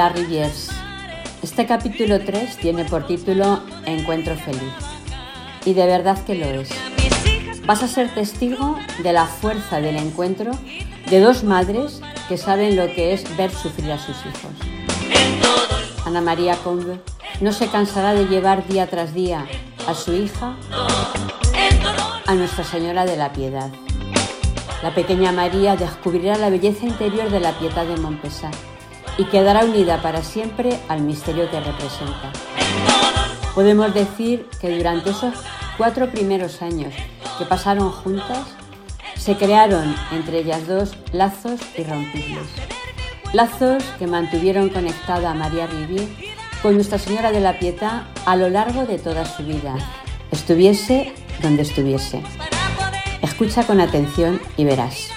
Hola Riviers. Este capítulo 3 tiene por título Encuentro feliz. Y de verdad que lo es. Vas a ser testigo de la fuerza del encuentro de dos madres que saben lo que es ver sufrir a sus hijos. Ana María Conde no se cansará de llevar día tras día a su hija a Nuestra Señora de la Piedad. La pequeña María descubrirá la belleza interior de la Piedad de Montpesat y quedará unida para siempre al misterio que representa. Podemos decir que durante esos cuatro primeros años que pasaron juntas, se crearon entre ellas dos lazos irrompibles. Lazos que mantuvieron conectada a María Rivier con Nuestra Señora de la Pietà a lo largo de toda su vida, estuviese donde estuviese. Escucha con atención y verás.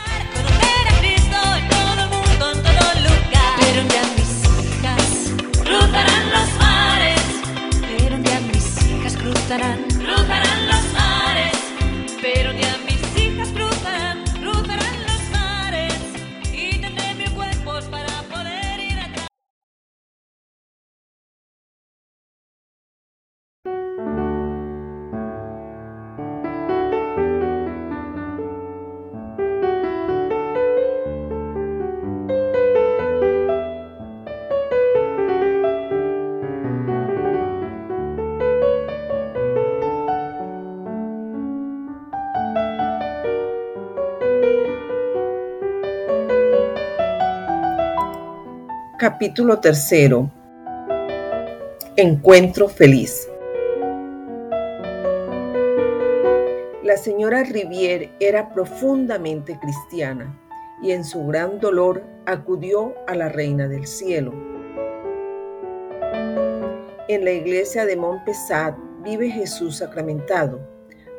Capítulo tercero. Encuentro feliz. La señora Rivière era profundamente cristiana y en su gran dolor acudió a la Reina del Cielo. En la iglesia de Montpesat vive Jesús sacramentado.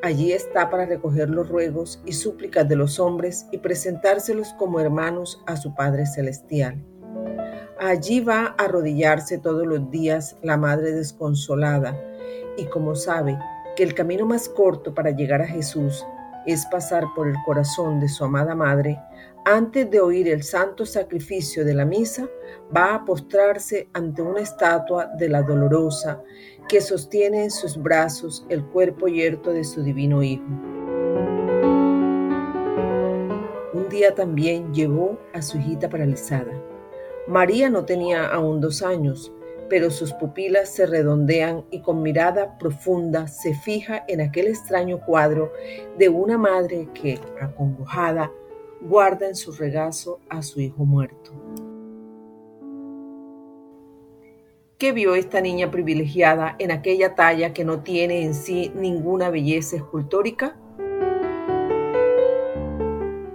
Allí está para recoger los ruegos y súplicas de los hombres y presentárselos como hermanos a su Padre Celestial. Allí va a arrodillarse todos los días la madre desconsolada y como sabe que el camino más corto para llegar a Jesús es pasar por el corazón de su amada madre, antes de oír el santo sacrificio de la misa, va a postrarse ante una estatua de la dolorosa que sostiene en sus brazos el cuerpo yerto de su divino Hijo. Un día también llevó a su hijita paralizada María no tenía aún dos años, pero sus pupilas se redondean y con mirada profunda se fija en aquel extraño cuadro de una madre que, acongojada, guarda en su regazo a su hijo muerto. ¿Qué vio esta niña privilegiada en aquella talla que no tiene en sí ninguna belleza escultórica?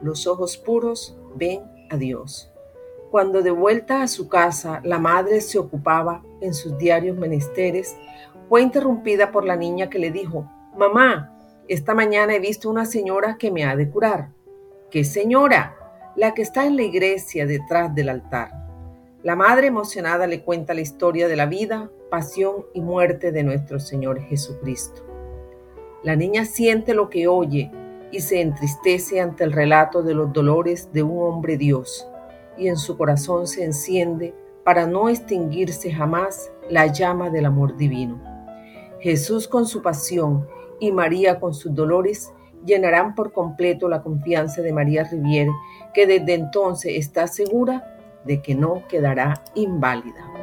Los ojos puros ven a Dios. Cuando de vuelta a su casa la madre se ocupaba en sus diarios menesteres, fue interrumpida por la niña que le dijo, Mamá, esta mañana he visto una señora que me ha de curar. ¿Qué señora? La que está en la iglesia detrás del altar. La madre emocionada le cuenta la historia de la vida, pasión y muerte de nuestro Señor Jesucristo. La niña siente lo que oye y se entristece ante el relato de los dolores de un hombre Dios y en su corazón se enciende para no extinguirse jamás la llama del amor divino. Jesús con su pasión y María con sus dolores llenarán por completo la confianza de María Riviere, que desde entonces está segura de que no quedará inválida.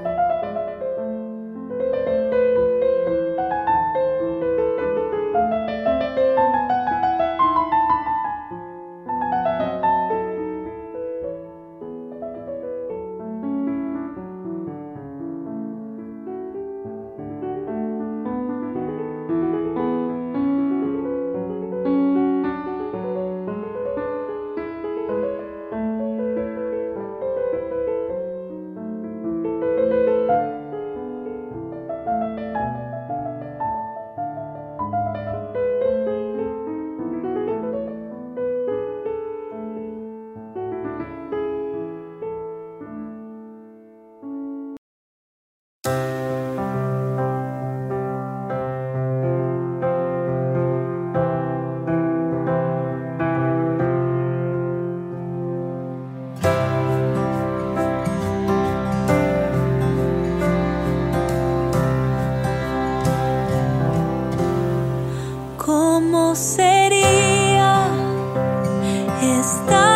Stop.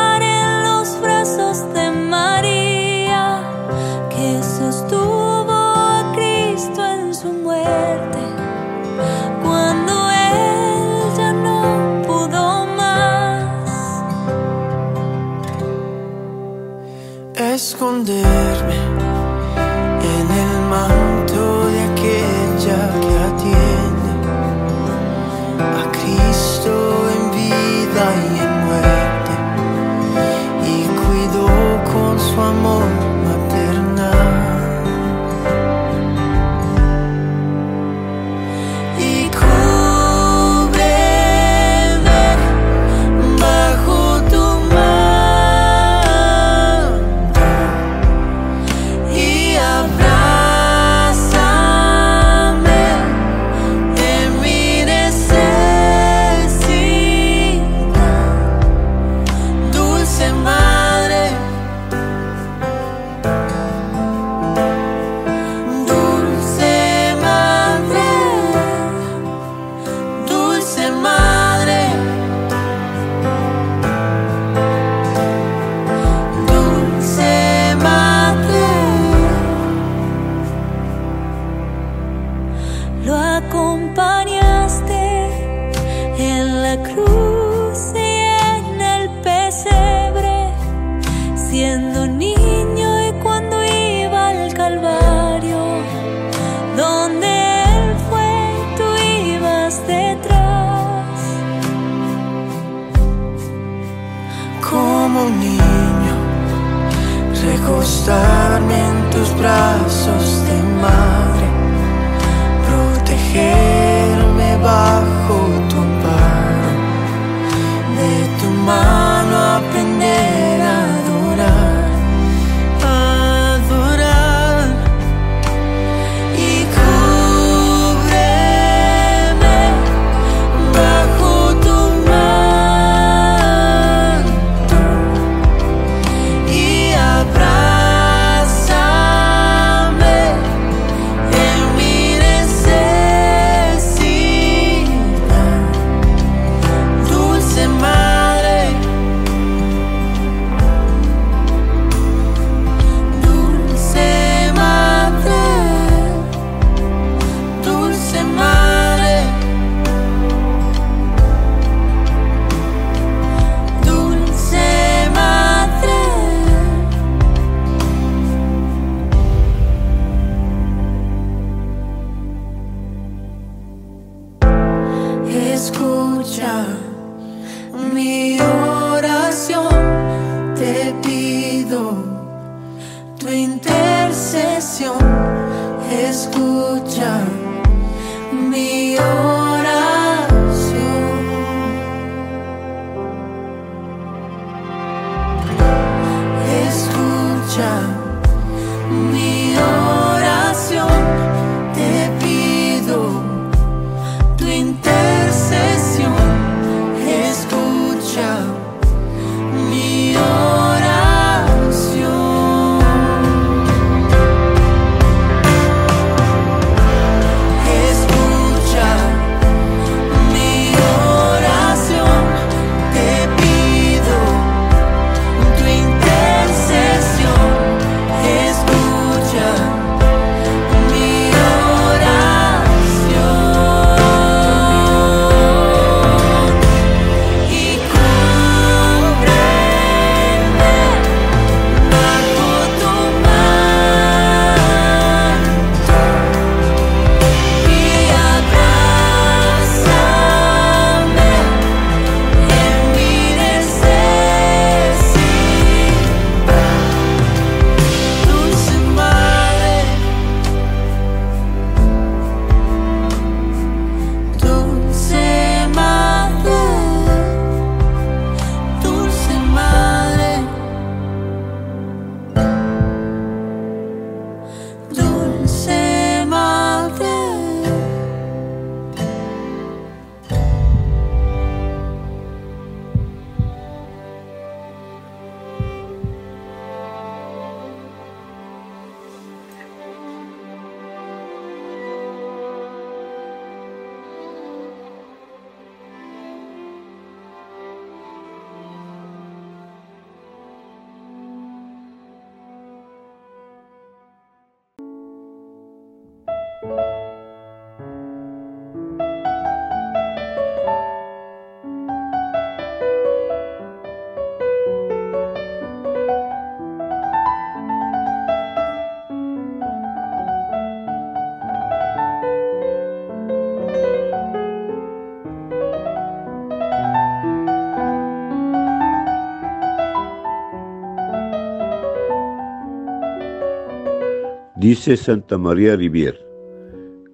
Dice Santa María Rivier,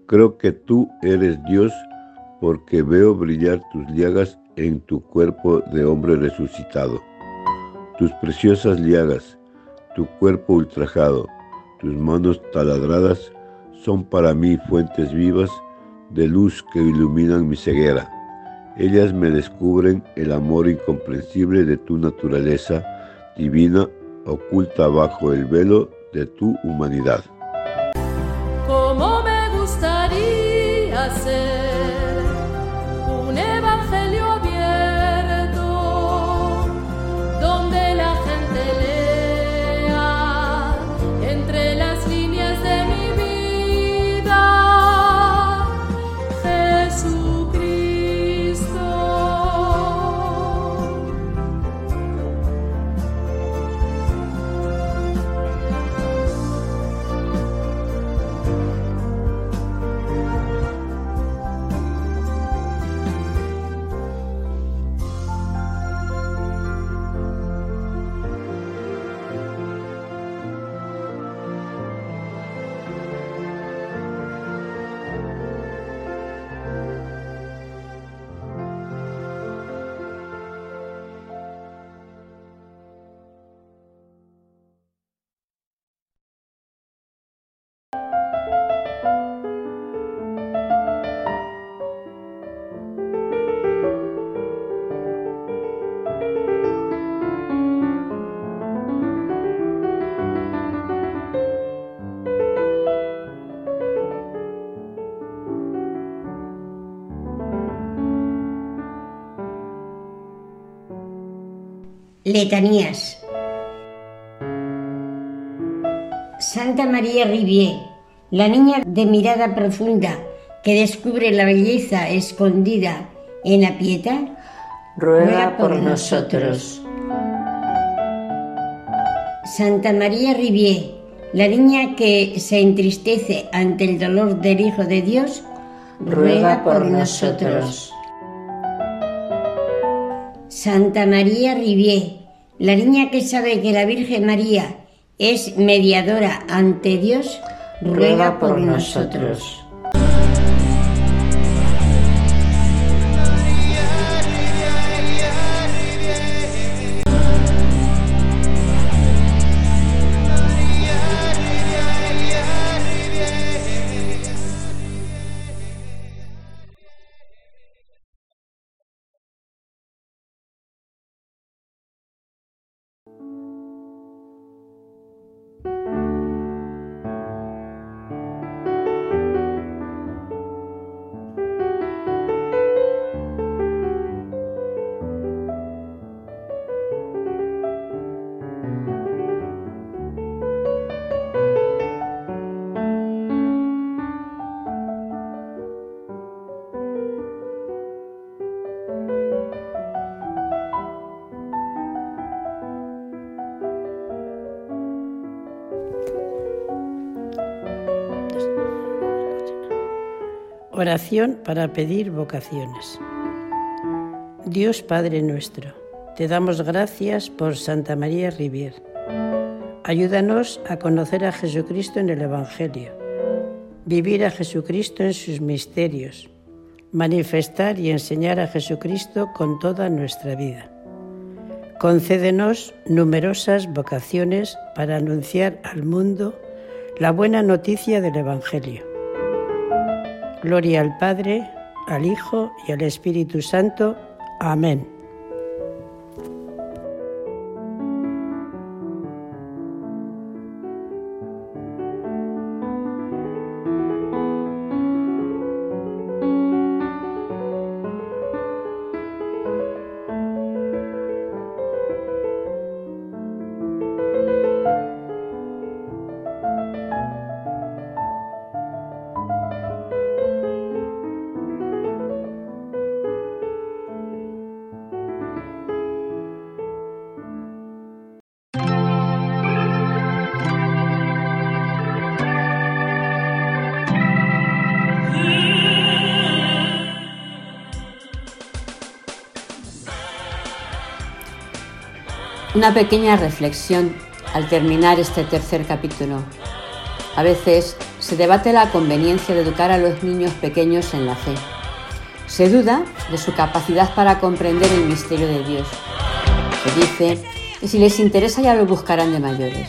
creo que tú eres Dios porque veo brillar tus llagas en tu cuerpo de hombre resucitado. Tus preciosas llagas, tu cuerpo ultrajado, tus manos taladradas son para mí fuentes vivas de luz que iluminan mi ceguera. Ellas me descubren el amor incomprensible de tu naturaleza divina oculta bajo el velo de tu humanidad. passer. Letanías. Santa María Rivier, la niña de mirada profunda que descubre la belleza escondida en la piedad, Ruega por nosotros. Santa María Rivier, la niña que se entristece ante el dolor del Hijo de Dios, Ruega por nosotros. Santa María Rivier, la niña que sabe que la Virgen María es mediadora ante Dios, Ruega por nosotros. Oración para pedir vocaciones. Dios Padre nuestro, te damos gracias por Santa María Rivier. Ayúdanos a conocer a Jesucristo en el Evangelio, vivir a Jesucristo en sus misterios, manifestar y enseñar a Jesucristo con toda nuestra vida. Concédenos numerosas vocaciones para anunciar al mundo la buena noticia del Evangelio. Gloria al Padre, al Hijo y al Espíritu Santo. Amén. Una pequeña reflexión al terminar este tercer capítulo. A veces se debate la conveniencia de educar a los niños pequeños en la fe. Se duda de su capacidad para comprender el misterio de Dios. Se dice que si les interesa ya lo buscarán de mayores.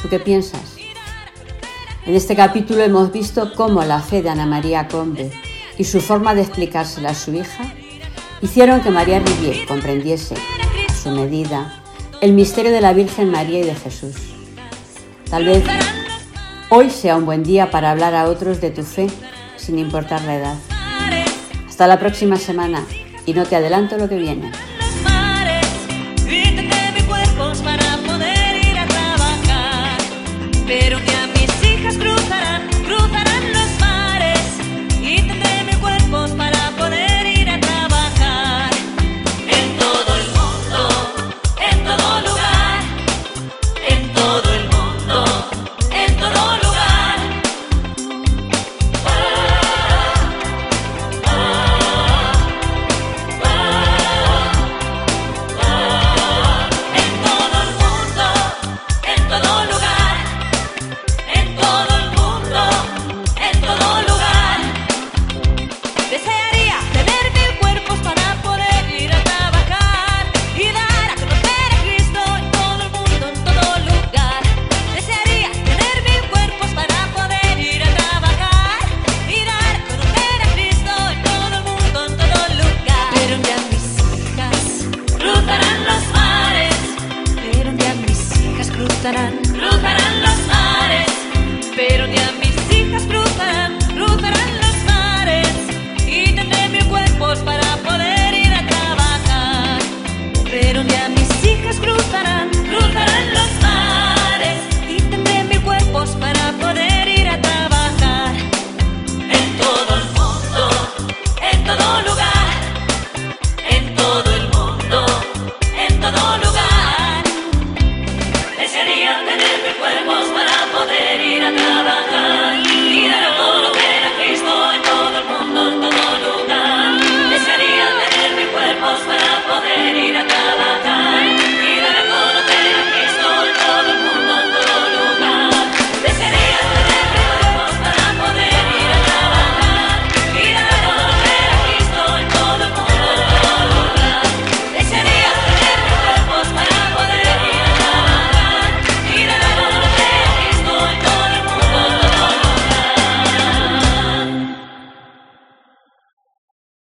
¿Tú qué piensas? En este capítulo hemos visto cómo la fe de Ana María Combe y su forma de explicársela a su hija hicieron que María Rivier comprendiese a su medida el misterio de la Virgen María y de Jesús. Tal vez hoy sea un buen día para hablar a otros de tu fe sin importar la edad. Hasta la próxima semana y no te adelanto lo que viene.